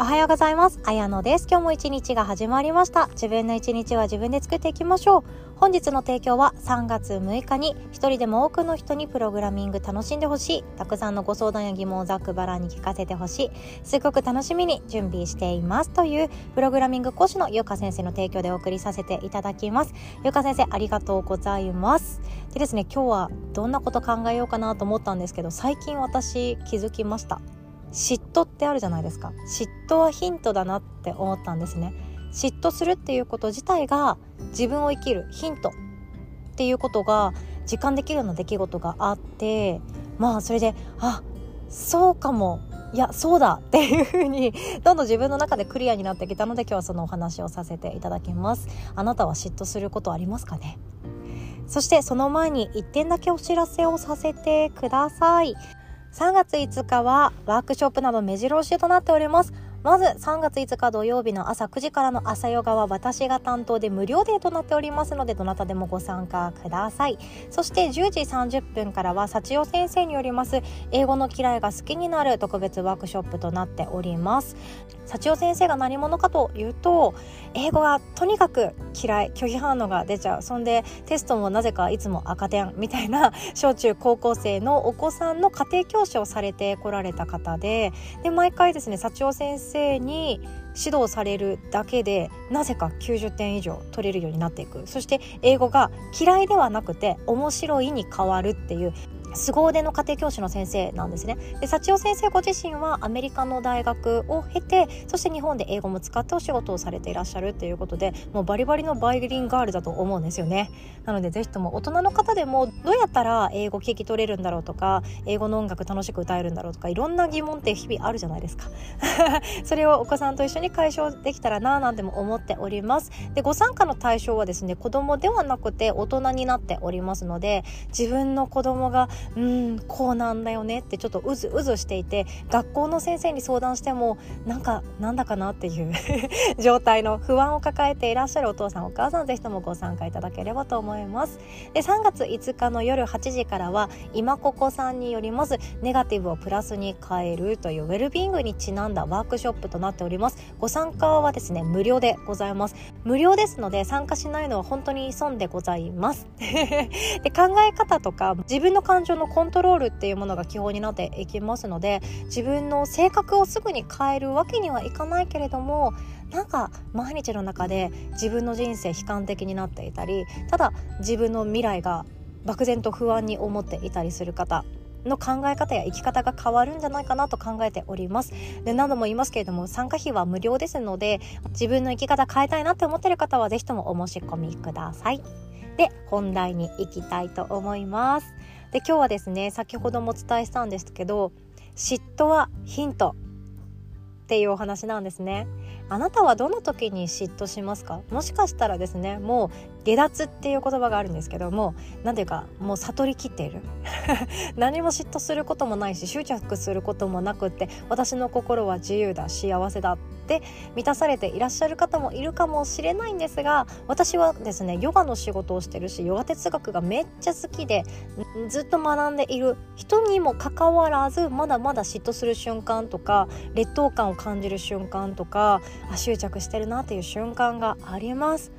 おはようございます。あやのです。今日も一日が始まりました。自分の一日は自分で作っていきましょう。本日の提供は3月6日に一人でも多くの人にプログラミング楽しんでほしい。たくさんのご相談や疑問をざっくばらんに聞かせてほしい。すごく楽しみに準備しています。というプログラミング講師のゆか先生の提供でお送りさせていただきます。ゆうか先生ありがとうございます。でですね、今日はどんなこと考えようかなと思ったんですけど、最近私気づきました。嫉妬ってあるじゃないですか。嫉妬はヒントだなって思ったんですね。嫉妬するっていうこと自体が自分を生きるヒントっていうことが実感できるような出来事があってまあそれであそうかも。いやそうだっていうふうに どんどん自分の中でクリアになってきたので今日はそのお話をさせていただきます。あなたは嫉妬することありますかね？そしてその前に1点だけお知らせをさせてください。3月5日はワークショップなど目白押しとなっております。まず3月5日土曜日の朝9時からの朝ヨガは私が担当で無料デーとなっておりますのでどなたでもご参加ください。そして10時30分からは幸代先生によります英語の嫌いが好きになる特別ワークショップとなっております。幸代先生が何者かというと英語がとにかく嫌い拒否反応が出ちゃう。そんでテストもなぜかいつも赤点みたいな小中高校生のお子さんの家庭教師をされてこられた方でで毎回ですね幸代先生に指導されるだけでなぜか90点以上取れるようになっていく。そして英語が嫌いではなくて面白いに変わるっていう凄腕の家庭教師の先生なんですね。で幸代先生ご自身はアメリカの大学を経てそして日本で英語も使ってお仕事をされていらっしゃるっていうことでもうバリバリのバイリンガールだと思うんですよね。なのでぜひとも大人の方でもどうやったら英語聞き取れるんだろうとか英語の音楽楽しく歌えるんだろうとかいろんな疑問って日々あるじゃないですか。それをお子さんと一緒に解消できたらななんても思っております。でご参加の対象はですね子供ではなくて大人になっておりますので自分の子供がうんこうなんだよねってちょっとうずうずしていて学校の先生に相談してもなんかなんだかなっていう 状態の不安を抱えていらっしゃるお父さんお母さんぜひともご参加いただければと思います。で3月5日の夜8時からは今ここさんによりますネガティブをプラスに変えるというウェルビーングにちなんだワークショップとなっております。ご参加はですね無料でございます。無料ですので参加しないのは本当に損でございます。で考え方とか自分の感情情のコントロールっていうものが基本になっていきますので自分の性格をすぐに変えるわけにはいかないけれどもなんか毎日の中で自分の人生悲観的になっていたりただ自分の未来が漠然と不安に思っていたりする方の考え方や生き方が変わるんじゃないかなと考えております。で何度も言いますけれども参加費は無料ですので自分の生き方変えたいなって思ってる方は是非ともお申し込みください。で本題に行きたいと思います。で今日はですね先ほどもお伝えしたんですけど嫉妬はヒントっていうお話なんですね。あなたはどの時に嫉妬しますか？もしかしたらですねもう下脱っていう言葉があるんですけども何ていうかもう悟りきっている。何も嫉妬することもないし執着することもなくって私の心は自由だ幸せだって満たされていらっしゃる方もいるかもしれないんですが私はですねヨガの仕事をしてるしヨガ哲学がめっちゃ好きでずっと学んでいる。人にもかかわらずまだまだ嫉妬する瞬間とか劣等感を感じる瞬間とか執着してるなっていう瞬間があります。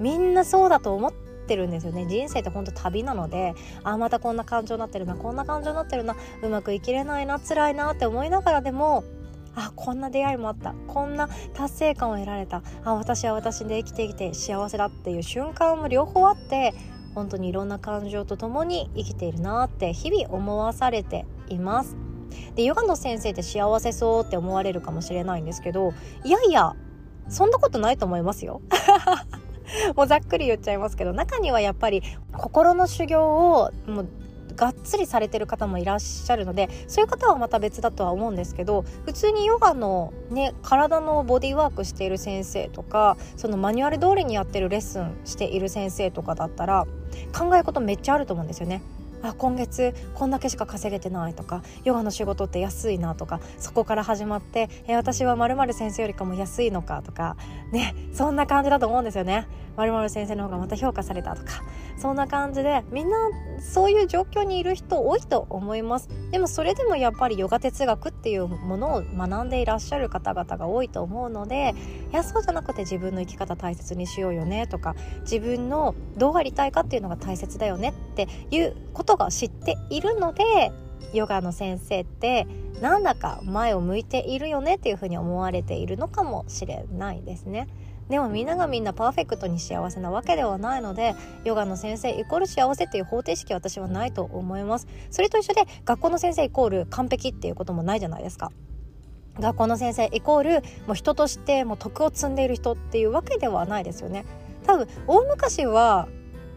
みんなそうだと思ってるんですよね人生ってほんと旅なのであまたこんな感情になってるなこんな感情になってるなうまく生きれないな辛いなって思いながらでもあこんな出会いもあったこんな達成感を得られたあ私は私で生きてきて幸せだっていう瞬間も両方あって本当にいろんな感情とともに生きているなって日々思わされています。でヨガの先生って幸せそうって思われるかもしれないんですけどいやいやそんなことないと思いますよ。もうざっくり言っちゃいますけど中にはやっぱり心の修行をもうがっつりされてる方もいらっしゃるのでそういう方はまた別だとは思うんですけど普通にヨガのね体のボディーワークしている先生とかそのマニュアル通りにやってるレッスンしている先生とかだったら考え事めっちゃあると思うんですよね。あ今月こんだけしか稼げてないとかヨガの仕事って安いなとかそこから始まってえ私はまる先生よりかも安いのかとかねそんな感じだと思うんですよね。〇〇先生の方がまた評価されたとかそんな感じでみんなそういう状況にいる人多いと思いますでもそれでもやっぱりヨガ哲学っていうものを学んでいらっしゃる方々が多いと思うのでいやそうじゃなくて自分の生き方大切にしようよねとか自分のどうありたいかっていうのが大切だよねっていうことが知っているのでヨガの先生ってなんだか前を向いているよねっていうふうに思われているのかもしれないですね。でもみんながみんなパーフェクトに幸せなわけではないのでヨガの先生イコール幸せっていう方程式は私はないと思います。それと一緒で学校の先生イコール完璧っていうこともないじゃないですか。学校の先生イコールもう人としてもう徳を積んでいる人っていうわけではないですよね。多分大昔は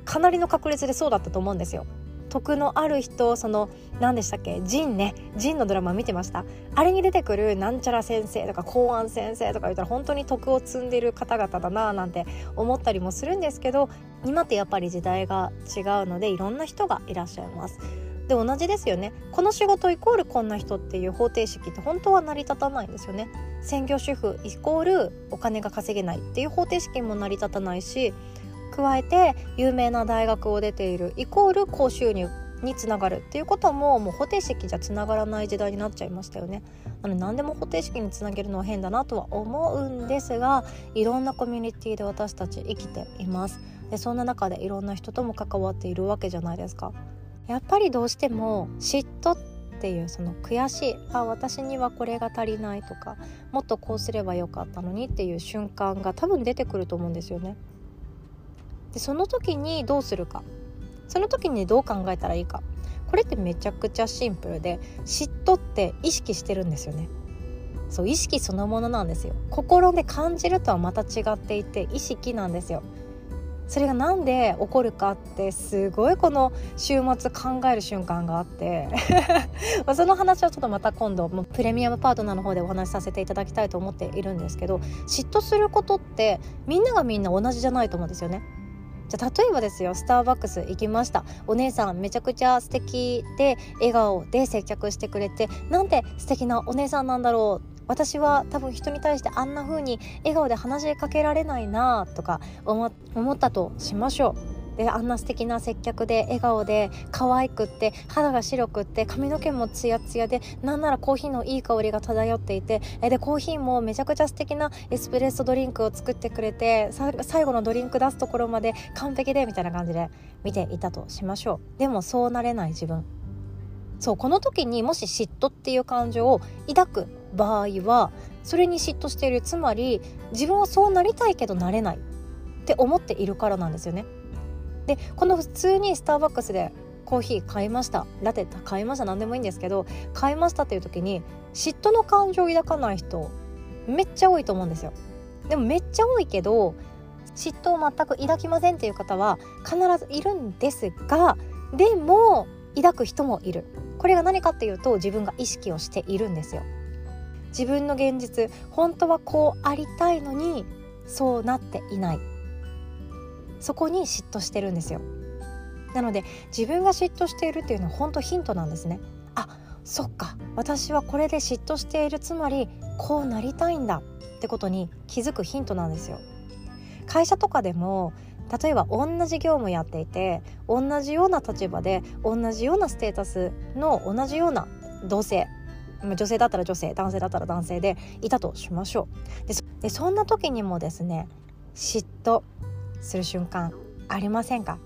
かなりの確率でそうだったと思うんですよ。徳のある人その何でしたっけ？ジンね。ジンのドラマ見てました？あれに出てくるなんちゃら先生とか公安先生とか言ったら本当に徳を積んでる方々だななんて思ったりもするんですけど今ってやっぱり時代が違うのでいろんな人がいらっしゃいます。で同じですよね。この仕事イコールこんな人っていう方程式って本当は成り立たないんですよね。専業主婦イコールお金が稼げないっていう方程式も成り立たないし加えて有名な大学を出ているイコール高収入につながるっていうことももう方程式じゃつながらない時代になっちゃいましたよね。なの何でも方程式につなげるのは変だなとは思うんですがいろんなコミュニティで私たち生きています。でそんな中でいろんな人とも関わっているわけじゃないですか。やっぱりどうしても嫉妬っていうその悔しいあ私にはこれが足りないとかもっとこうすればよかったのにっていう瞬間が多分出てくると思うんですよね。でその時にどうするか。その時にどう考えたらいいか。これってめちゃくちゃシンプルで嫉妬って意識してるんですよね。そう意識そのものなんですよ。心で感じるとはまた違っていて意識なんですよ。それが何で起こるかってすごいこの週末考える瞬間があって。その話はちょっとまた今度もプレミアムパートナーの方でお話しさせていただきたいと思っているんですけど嫉妬することってみんながみんな同じじゃないと思うんですよね。じゃ例えばですよスターバックス行きましたお姉さんめちゃくちゃ素敵で笑顔で接客してくれてなんて素敵なお姉さんなんだろう私は多分人に対してあんな風に笑顔で話しかけられないなとか思ったとしましょう。であんな素敵な接客で笑顔で可愛くって肌が白くって髪の毛もツヤツヤでなんならコーヒーのいい香りが漂っていてえでコーヒーもめちゃくちゃ素敵なエスプレッソドリンクを作ってくれて最後のドリンク出すところまで完璧でみたいな感じで見ていたとしましょう。でもそうなれない自分。そうこの時にもし嫉妬っていう感情を抱く場合はそれに嫉妬している。つまり自分はそうなりたいけどなれないって思っているからなんですよね。でこの普通にスターバックスでコーヒー買いました。ラテ買いました。何でもいいんですけど買いましたっていう時に嫉妬の感情を抱かない人めっちゃ多いと思うんですよ。でもめっちゃ多いけど嫉妬を全く抱きませんっていう方は必ずいるんですがでも抱く人もいる。これが何かっていうと自分が意識をしているんですよ。自分の現実本当はこうありたいのにそうなっていない。そこに嫉妬してるんですよ。なので自分が嫉妬しているっていうのは本当ヒントなんですね。あそっか。私はこれで嫉妬しているつまりこうなりたいんだってことに気づくヒントなんですよ。会社とかでも例えば同じ業務やっていて同じような立場で同じようなステータスの同じような同性女性だったら女性男性だったら男性でいたとしましょう。でそんな時にもですね嫉妬する瞬間ありませんか？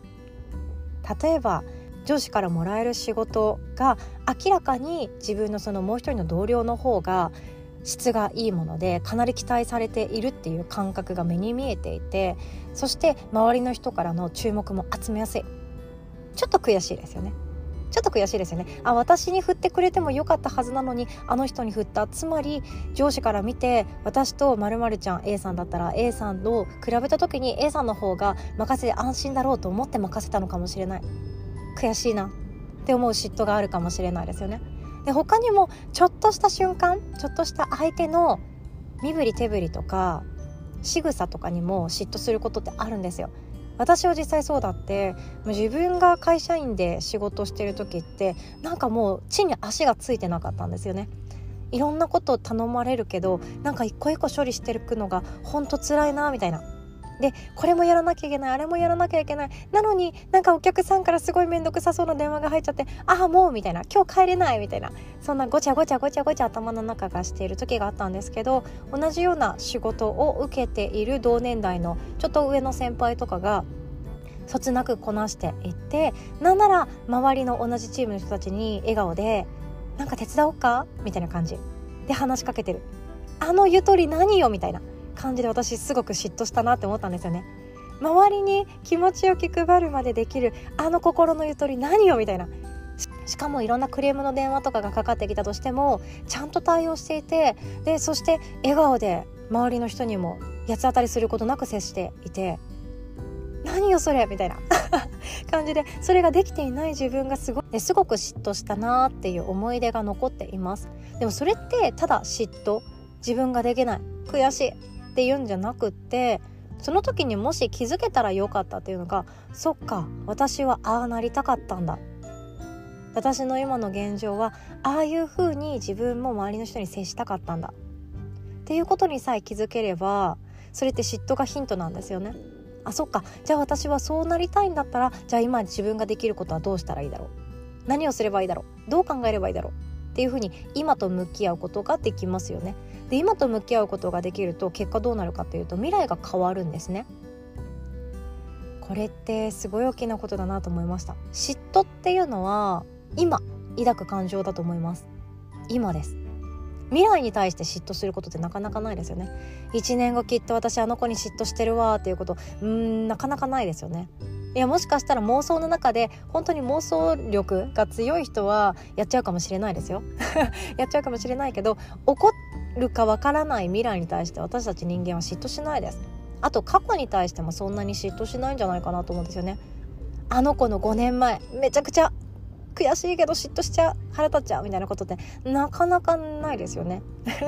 例えば上司からもらえる仕事が明らかに自分のそのもう一人の同僚の方が質がいいものでかなり期待されているっていう感覚が目に見えていてそして周りの人からの注目も集めやすい。ちょっと悔しいですよね。ちょっと悔しいですよね。あ私に振ってくれてもよかったはずなのにあの人に振った。つまり上司から見て私とまるちゃん A さんだったら A さんと比べた時に A さんの方が任せて安心だろうと思って任せたのかもしれない。悔しいな。って思う嫉妬があるかもしれないですよね。で他にもちょっとした瞬間ちょっとした相手の身振り手振りとか仕草とかにも嫉妬することってあるんですよ。私は実際そうだって自分が会社員で仕事してる時ってなんかもう地に足がついてなかったんですよね。いろんなことを頼まれるけどなんか一個一個処理してるのがほんと辛いなみたいな。でこれもやらなきゃいけないあれもやらなきゃいけない。なのになんかお客さんからすごい面倒くさそうな電話が入っちゃってああもうみたいな。今日帰れないみたいな。そんなごちゃごちゃごちゃごちゃ頭の中がしている時があったんですけど同じような仕事を受けている同年代のちょっと上の先輩とかがそつなくこなしていってなんなら周りの同じチームの人たちに笑顔で「なんか手伝おうか?」みたいな感じで話しかけてる「あのゆとり何よ?」みたいな。感じで私すごく嫉妬したなって思ったんですよね。周りに気持ちを気配るまでできるあの心のゆとり何よみたいな。しかもいろんなクレームの電話とかがかかってきたとしてもちゃんと対応していてでそして笑顔で周りの人にも八つ当たりすることなく接していて何よそれみたいな。感じでそれができていない自分がすごすごく嫉妬したなっていう思い出が残っています。でもそれってただ嫉妬。自分ができない。悔しい。って言うんじゃなくってその時にもし気づけたらよかったっていうのがそっか私はああなりたかったんだ。私の今の現状はああいう風に自分も周りの人に接したかったんだ。っていうことにさえ気づければそれって嫉妬がヒントなんですよね。あそっかじゃあ私はそうなりたいんだったらじゃあ今自分ができることはどうしたらいいだろう。何をすればいいだろう。どう考えればいいだろう。っていうふうに今と向き合うことができますよね。で今と向き合うことができると結果どうなるかというと未来が変わるんですね。これってすごい大きなことだなと思いました。嫉妬っていうのは今抱く感情だと思います。今です。未来に対して嫉妬することってなかなかないですよね。1年後きっと私あの子に嫉妬してるわっていうことうんなかなかないですよね。いやもしかしたら妄想の中で本当に妄想力が強い人はやっちゃうかもしれないですよ。やっちゃうかもしれないけど怒るかわからない未来に対して私たち人間は嫉妬しないです。あと過去に対してもそんなに嫉妬しないんじゃないかなと思うんですよね。あの子の5年前めちゃくちゃ悔しいけど嫉妬しちゃう腹立っちゃうみたいなことってなかなかないですよね。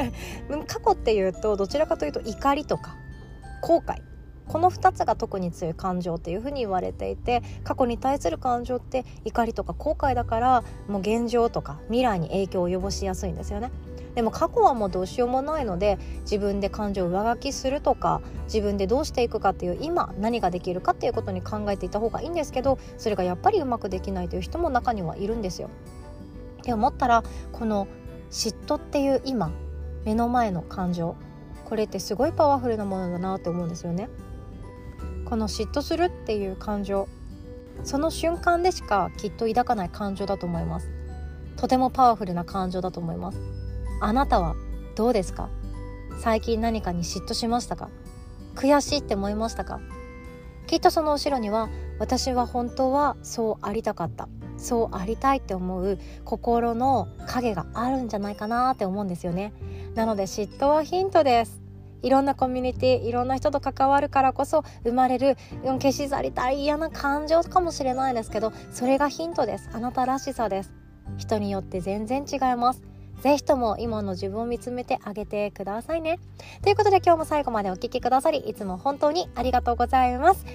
過去っていうとどちらかというと怒りとか後悔。この2つが特に強い感情っていうふうに言われていて過去に対する感情って怒りとか後悔だからもう現状とか未来に影響を及ぼしやすいんですよね。でも過去はもうどうしようもないので自分で感情を上書きするとか自分でどうしていくかっていう今何ができるかっていうことに考えていた方がいいんですけどそれがやっぱりうまくできないという人も中にはいるんですよ。って思ったらこの嫉妬っていう今目の前の感情これってすごいパワフルなものだなって思うんですよね。この嫉妬するっていう感情。その瞬間でしかきっと抱かない感情だと思います。とてもパワフルな感情だと思います。あなたはどうですか？最近何かに嫉妬しましたか？悔しいって思いましたか？きっとその後ろには私は本当はそうありたかった。そうありたいって思う心の影があるんじゃないかなって思うんですよね。なので嫉妬はヒントです。いろんなコミュニティいろんな人と関わるからこそ生まれる消し去りたい嫌な感情かもしれないですけどそれがヒントですあなたらしさです人によって全然違いますぜひとも今の自分を見つめてあげてくださいね。ということで今日も最後までお聴きくださり、いつも本当にありがとうございます。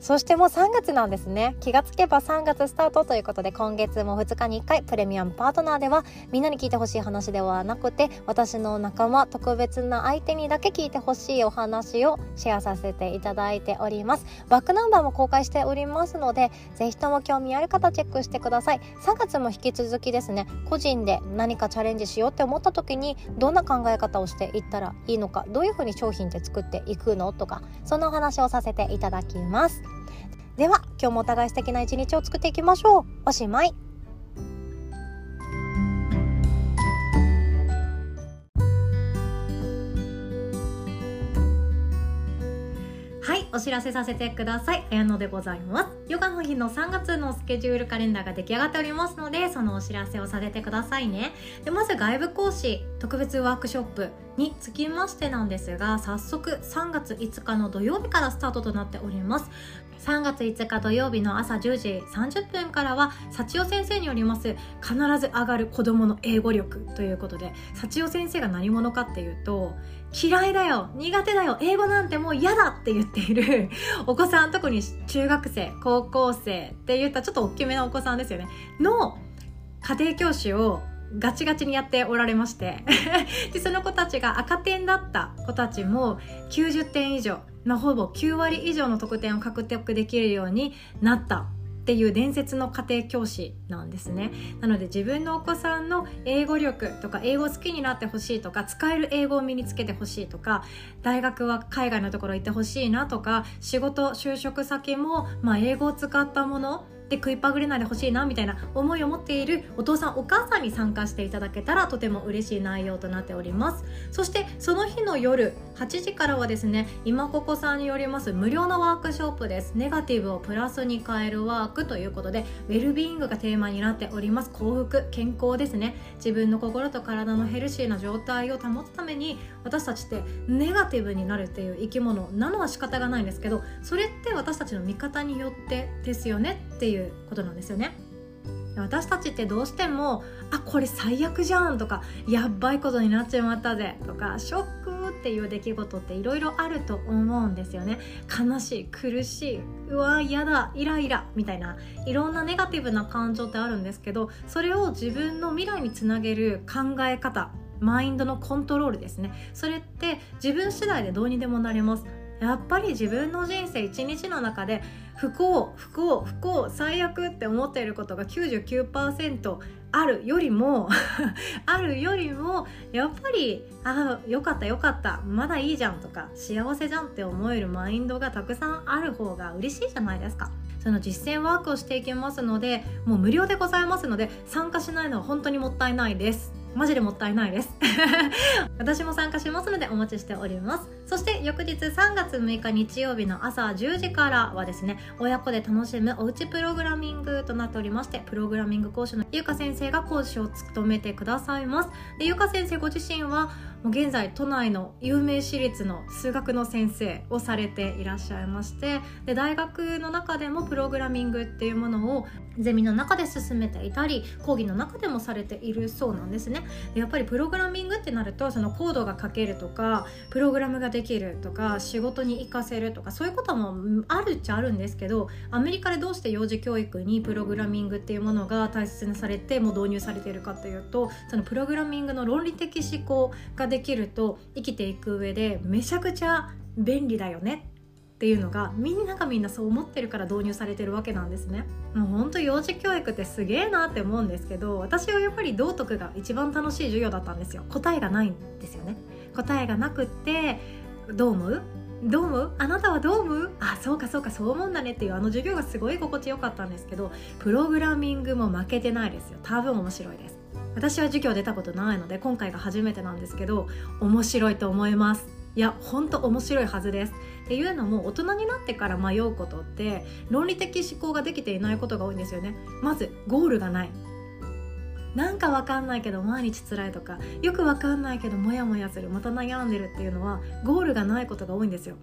そしてもう3月なんですね。気がつけば3月スタートということで今月も2日に1回プレミアムパートナーではみんなに聞いてほしい話ではなくて私の仲間特別な相手にだけ聞いてほしいお話をシェアさせていただいております。バックナンバーも公開しておりますのでぜひとも興味ある方チェックしてください。3月も引き続きですね個人で何かチャレンジしようって思った時にどんな考え方をしていったらいいのかどういうふうに商品って作っていくのとかそんなお話をさせていただきます。では今日もお互い素敵な一日を作っていきましょう。おしまい。はいお知らせさせてください。綾野でございます。ヨガの日の3月のスケジュールカレンダーが出来上がっておりますのでそのお知らせをさせてくださいね。でまず外部講師特別ワークショップ。につきましてなんですが早速3月5日の土曜日からスタートとなっております。3月5日土曜日の朝10時30分からは幸代先生によります必ず上がる子供の英語力ということで幸代先生が何者かっていうと嫌いだよ苦手だよ英語なんてもう嫌だって言っているお子さん特に中学生高校生って言ったちょっと大きめなお子さんですよね。の家庭教師をガチガチにやっておられまして。でその子たちが赤点だった子たちも90点以上、ま、ほぼ9割以上の得点を獲得できるようになったっていう伝説の家庭教師なんですね。なので自分のお子さんの英語力とか英語好きになってほしいとか使える英語を身につけてほしいとか大学は海外のところ行ってほしいなとか仕事就職先も、まあ、英語を使ったもので食いっぱぐれないでほしいなみたいな思いを持っているお父さんお母さんに参加していただけたらとても嬉しい内容となっております。そしてその日の夜8時からはですね今ここさんによります無料のワークショップです。ネガティブをプラスに変えるワークということでウェルビーイングがテーマになっております。幸福健康ですね。自分の心と体のヘルシーな状態を保つために私たちってネガティブになるっていう生き物なのは仕方がないんですけどそれって私たちの味方によってですよね。っていうことなんですよね。私たちってどうしてもあこれ最悪じゃんとかやばいことになっちまったぜとかショックっていう出来事っていろいろあると思うんですよね。悲しい苦しいうわ嫌だイライラみたいないろんなネガティブな感情ってあるんですけどそれを自分の未来につなげる考え方マインドのコントロールですね。それって自分次第でどうにでもなります。やっぱり自分の人生一日の中で不幸不幸不幸最悪って思っていることが99%あるよりも あるよりもやっぱりああよかったよかったまだいいじゃんとか幸せじゃんって思えるマインドがたくさんある方が嬉しいじゃないですか。その実践ワークをしていきますのでもう無料でございますので参加しないのは本当にもったいないです。マジでもったいないです。私も参加しますのでお待ちしております。そして翌日3月6日日曜日の朝10時からはですね親子で楽しむおうちプログラミングとなっておりましてプログラミング講師のゆうか先生が講師を務めてくださいます。でゆうか先生ご自身はもう現在都内の有名私立の数学の先生をされていらっしゃいましてで大学の中でもプログラミングっていうものをゼミの中で進めていたり講義の中でもされているそうなんですね。でやっぱりプログラミングってなるとそのコードが書けるとかプログラムがでできるとか仕事に活かせるとかそういうこともあるっちゃあるんですけどアメリカでどうして幼児教育にプログラミングっていうものが大切にされてもう導入されているかというとそのプログラミングの論理的思考ができると生きていく上でめちゃくちゃ便利だよねっていうのがみんながみんなそう思ってるから導入されてるわけなんですね。もうほんと幼児教育ってすげえなって思うんですけど私はやっぱり道徳が一番楽しい授業だったんですよ。答えがないんですよね。答えがなくってどう思う？どう思う？あなたはどう思う？あそうかそうかそう思うんだねっていうあの授業がすごい心地よかったんですけどプログラミングも負けてないですよ。多分面白いです。私は授業出たことないので今回が初めてなんですけど面白いと思います。いやほんと面白いはずです。っていうのも大人になってから迷うことって論理的思考ができていないことが多いんですよね。まずゴールがない。なんかわかんないけど毎日辛いとかよくわかんないけどモヤモヤするまた悩んでるっていうのはゴールがないことが多いんですよ。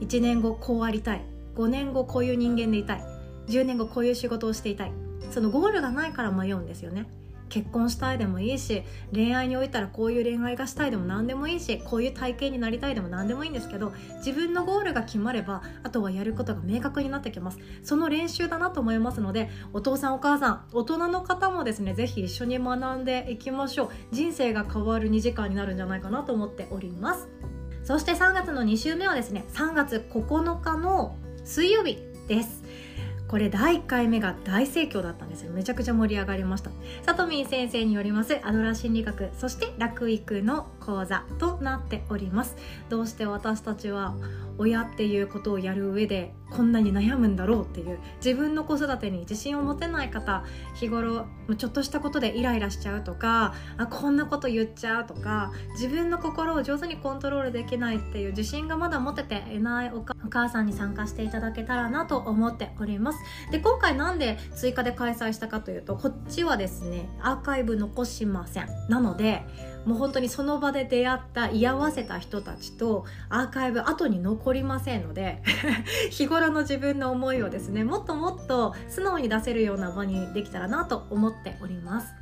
1年後こうありたい。5年後こういう人間でいたい。10年後こういう仕事をしていたい。そのゴールがないから迷うんですよね。結婚したいでもいいし恋愛においたらこういう恋愛がしたいでも何でもいいしこういう体型になりたいでも何でもいいんですけど自分のゴールが決まればあとはやることが明確になってきます。その練習だなと思いますのでお父さんお母さん大人の方もですね是非一緒に学んでいきましょう。人生が変わる2時間になるんじゃないかなと思っております。そして3月の2週目はですね3月9日の水曜日です。これ第1回目が大盛況だったんですよ。めちゃくちゃ盛り上がりました。さとみん先生によりますアドラー心理学そして楽育の講座となっております。どうして私たちは親っていうことをやる上でこんなに悩むんだろうっていう自分の子育てに自信を持てない方日頃ちょっとしたことでイライラしちゃうとかあこんなこと言っちゃうとか自分の心を上手にコントロールできないっていう自信がまだ持てていないお母さんに参加していただけたらなと思っております。で今回なんで追加で開催したかというとこっちはですねアーカイブ残しません。なのでもう本当にその場で出会った居合わせた人たちとアーカイブ後に残りませんので 日頃の自分の思いをですねもっともっと素直に出せるような場にできたらなと思っております。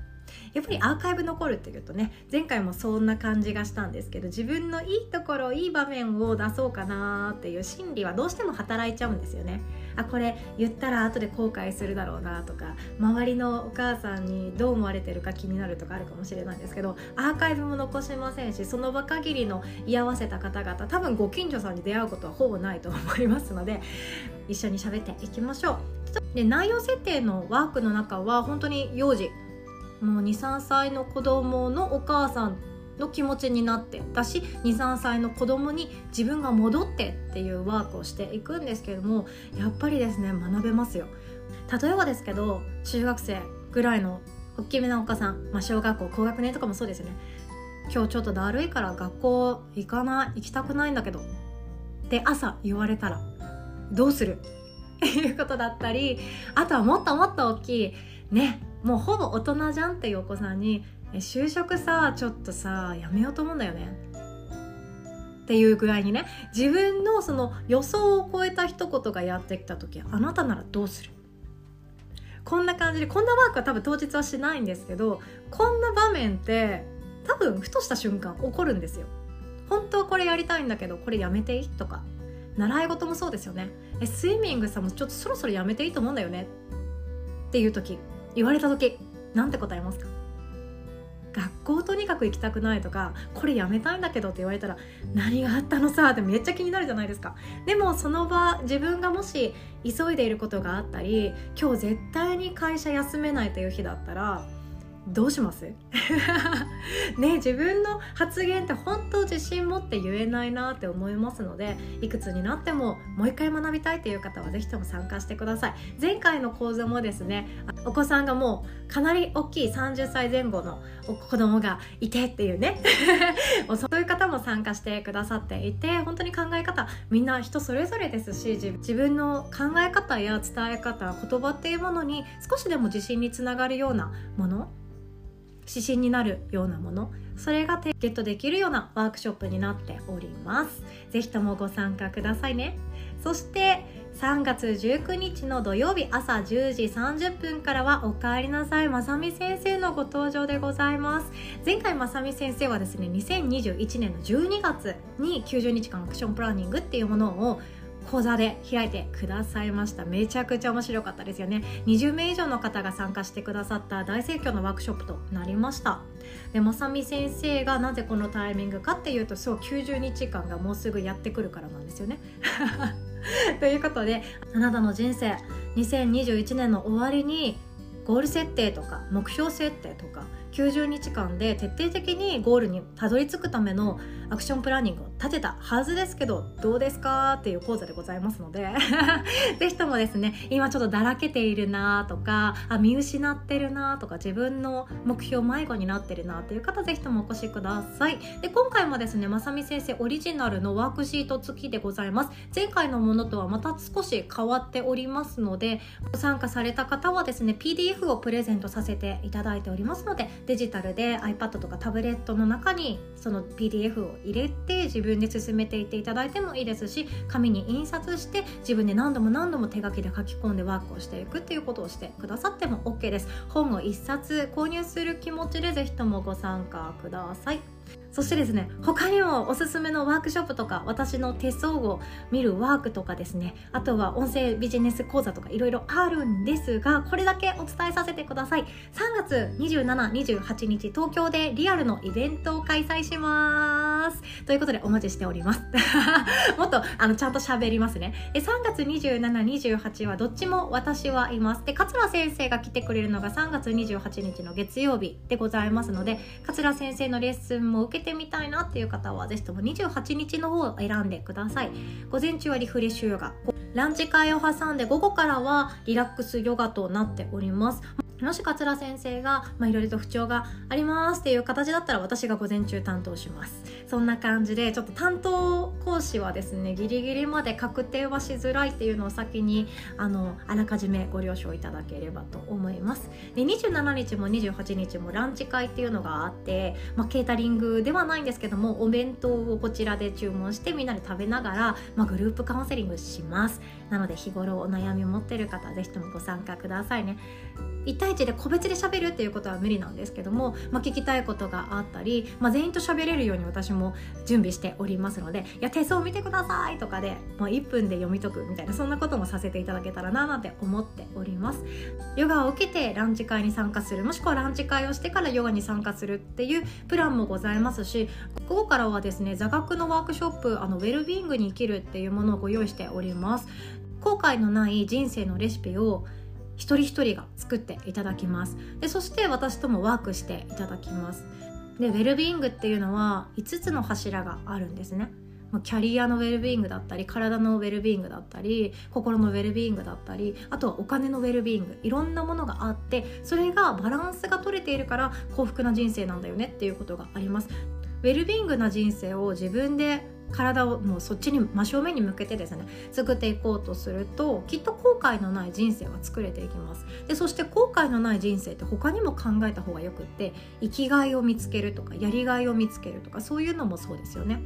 やっぱりアーカイブ残るっていうとね前回もそんな感じがしたんですけど自分のいいところいい場面を出そうかなっていう心理はどうしても働いちゃうんですよね。あこれ言ったら後で後悔するだろうなとか周りのお母さんにどう思われてるか気になるとかあるかもしれないんですけどアーカイブも残しませんしその場限りの居合わせた方々多分ご近所さんに出会うことはほぼないと思いますので一緒に喋っていきましょう。で内容設定のワークの中は本当に幼児もう23歳の子供のお母さんの気持ちになってだし23歳の子供に自分が戻ってっていうワークをしていくんですけどもやっぱりですね学べますよ。例えばですけど中学生ぐらいの大きめなお母さん、まあ、小学校高学年とかもそうですよね。今日ちょっとだるいから学校行かない行きたくないんだけどって朝言われたらどうする？っていうことだったりあとはもっともっと大きいねもうほぼ大人じゃんっていうお子さんにえ就職さちょっとさやめようと思うんだよねっていう具合にね自分のその予想を超えた一言がやってきた時あなたならどうする？こんな感じでこんなワークは多分当日はしないんですけどこんな場面って多分ふとした瞬間起こるんですよ。本当はこれやりたいんだけどこれやめていい？とか。習い事もそうですよね。えスイミングさもちょっとそろそろやめていいと思うんだよね。っていう時言われた時なんて答えますか？学校とにかく行きたくないとかこれやめたいんだけどって言われたら何があったのさってめっちゃ気になるじゃないですか。でもその場自分がもし急いでいることがあったり今日絶対に会社休めないという日だったらどうします？ね自分の発言って本当自信持って言えないなって思いますのでいくつになってももう一回学びたいという方は是非とも参加してください。前回の講座もですねお子さんがもうかなり大きい30歳前後の子供がいてっていうね。そういう方も参加してくださっていて本当に考え方みんな人それぞれですし自分の考え方や伝え方言葉っていうものに少しでも自信につながるようなもの指針になるようなものそれがゲットできるようなワークショップになっております。是非ともご参加くださいね。そして3月19日の土曜日朝10時30分からはおかえりなさいまさみ先生のご登場でございます。前回まさみ先生はですね2021年の12月に90日間アクションプランニングっていうものを講座で開いてくださいました。めちゃくちゃ面白かったですよね。20名以上の方が参加してくださった大盛況のワークショップとなりました。でまさみ先生がなぜこのタイミングかっていうとそう90日間がもうすぐやってくるからなんですよね。ということであなたの人生2021年の終わりにゴール設定とか目標設定とか90日間で徹底的にゴールにたどり着くためのアクションプランニングを立てたはずですけどどうですか？っていう講座でございますので。ぜひともですね今ちょっとだらけているなとかあ見失ってるなとか自分の目標迷子になってるなっていう方ぜひともお越しください。で今回もですねまさみ先生オリジナルのワークシート付きでございます。前回のものとはまた少し変わっておりますのでご参加された方はですね PDF をプレゼントさせていただいておりますのでデジタルで iPad とかタブレットの中にその PDF を入れて自分で進めていっていただいてもいいですし紙に印刷して自分で何度も何度も手書きで書き込んでワークをしていくっていうことをしてくださっても OK です。本を1冊購入する気持ちでぜひともご参加ください。そしてですね他にもおすすめのワークショップとか私の手相を見るワークとかですねあとは音声ビジネス講座とかいろいろあるんですがこれだけお伝えさせてください。3月2728日東京でリアルのイベントを開催します。ということでお待ちしております。もっとあのちゃんと喋りますね。3月2728はどっちも私はいます。で桂先生が来てくれるのが3月28日の月曜日でございますので桂先生のレッスンも受けてみたいなっていう方はぜひとも28日の方を選んでください。午前中はリフレッシュヨガ。ランチ会を挟んで午後からはリラックスヨガとなっております。もし桂先生が、いろいろと不調がありますっていう形だったら私が午前中担当します。そんな感じでちょっと担当講師はですねギリギリまで確定はしづらいっていうのを先にあのあらかじめご了承いただければと思います。で27日も28日もランチ会っていうのがあって、まあ、ケータリングではないんですけどもお弁当をこちらで注文してみんなで食べながら、まあ、グループカウンセリングします。なので日頃お悩みを持ってる方ぜひともご参加くださいね。一体対一で個別で喋るっていうことは無理なんですけども、まあ、聞きたいことがあったり、まあ、全員と喋れるように私も準備しておりますので「いや手相を見てください」とかでもう1分で読み解くみたいなそんなこともさせていただけたらななんて思っております。ヨガを受けてランチ会に参加するもしくはランチ会をしてからヨガに参加するっていうプランもございますし午後からはですね座学のワークショップあのウェルビーイングに生きるっていうものをご用意しております。後悔のない人生のレシピを一人一人が作っていただきます。でそして私ともワークしていただきます。でウェルビーイングっていうのは5つの柱があるんですね。キャリアのウェルビーイングだったり体のウェルビーイングだったり心のウェルビーイングだったりあとはお金のウェルビーイング。いろんなものがあってそれがバランスが取れているから幸福な人生なんだよねっていうことがあります。ウェルビーイングな人生を自分で体をもうそっちに真正面に向けてですね作っていこうとするときっと後悔のない人生は作れていきます。でそして後悔のない人生って他にも考えた方がよくって生きがいを見つけるとかやりがいを見つけるとかそういうのもそうですよね。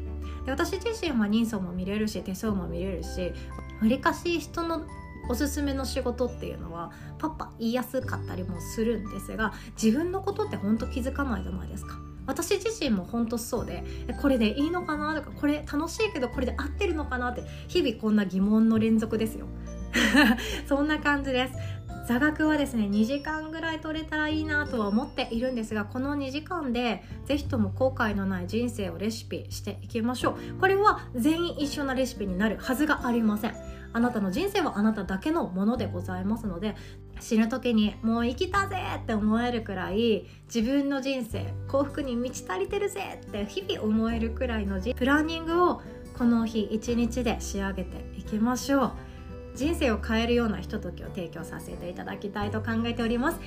で私自身は人相も見れるし手相も見れるしわりかし人のおすすめの仕事っていうのはパッパ言いやすかったりもするんですが自分のことって本当気づかないじゃないですか。私自身も本当そうでこれでいいのかなとかこれ楽しいけどこれで合ってるのかなって日々こんな疑問の連続ですよ。そんな感じです。座学はですね2時間ぐらい取れたらいいなとは思っているんですがこの2時間で是非とも後悔のない人生をレシピしていきましょう。これは全員一緒なレシピになるはずがありません。あなたの人生はあなただけのものでございますので死ぬ時にもう生きたぜって思えるくらい自分の人生幸福に満ち足りてるぜって日々思えるくらいのプランニングをこの日一日で仕上げていきましょう。人生を変えるようなひとときを提供させていただきたいと考えております。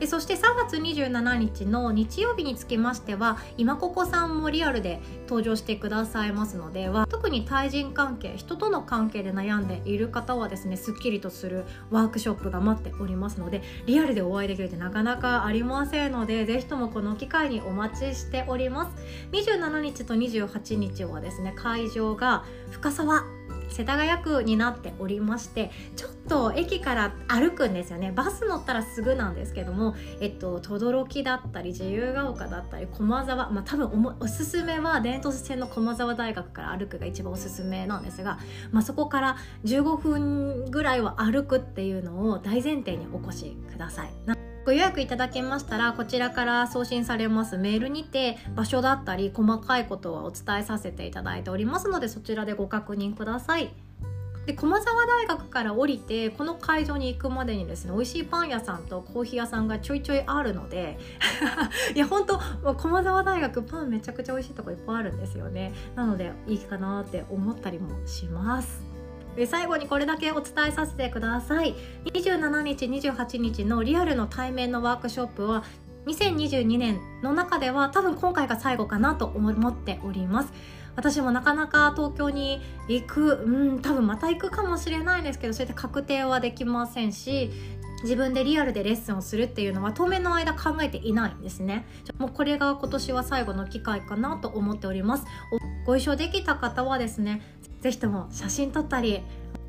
でそして3月27日の日曜日につきましては今ここさんもリアルで登場してくださいますのでは特に対人関係人との関係で悩んでいる方はですねすっきりとするワークショップが待っておりますのでリアルでお会いできるってなかなかありませんのでぜひともこの機会にお待ちしております。27日と28日はですね会場が深沢世田谷区になっておりましてちょっと駅から歩くんですよねバス乗ったらすぐなんですけどもえっと轟だったり自由が丘だったり駒沢まあ多分おすすめは伝統線の駒沢大学から歩くが一番おすすめなんですが、まあ、そこから15分ぐらいは歩くっていうのを大前提にお越しください。ご予約いただけましたらこちらから送信されます。メールにて場所だったり細かいことはお伝えさせていただいておりますのでそちらでご確認ください。で駒沢大学から降りてこの会場に行くまでにですね美味しいパン屋さんとコーヒー屋さんがちょいちょいあるので いや本当駒沢大学パンめちゃくちゃ美味しいとこいっぱいあるんですよね。なのでいいかなって思ったりもします。最後にこれだけお伝えさせてください。27日28日のリアルの対面のワークショップは2022年の中では多分今回が最後かなと思っております。私もなかなか東京に行くうん多分また行くかもしれないんですけどそうやって確定はできませんし自分でリアルでレッスンをするっていうのは当面の間考えていないんですね。もうこれが今年は最後の機会かなと思っております。ご一緒できた方はですねぜひとも写真撮ったり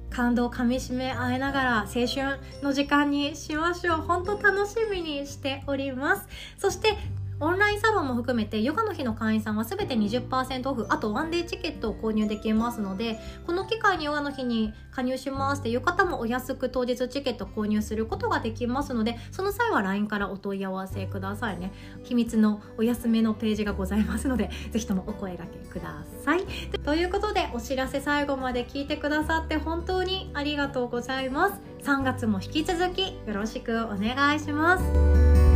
感動をかみしめ合いながら青春の時間にしましょう。本当楽しみにしております。そしてオンラインサロンも含めてヨガの日の会員さんは全て20%オフあとワンデーチケットを購入できますのでこの機会にヨガの日に加入しますっていう方もお安く当日チケット購入することができますのでその際は LINE からお問い合わせくださいね。秘密のお休みのページがございますのでぜひともお声がけください。ということでお知らせ最後まで聞いてくださって本当にありがとうございます。3月も引き続きよろしくお願いします。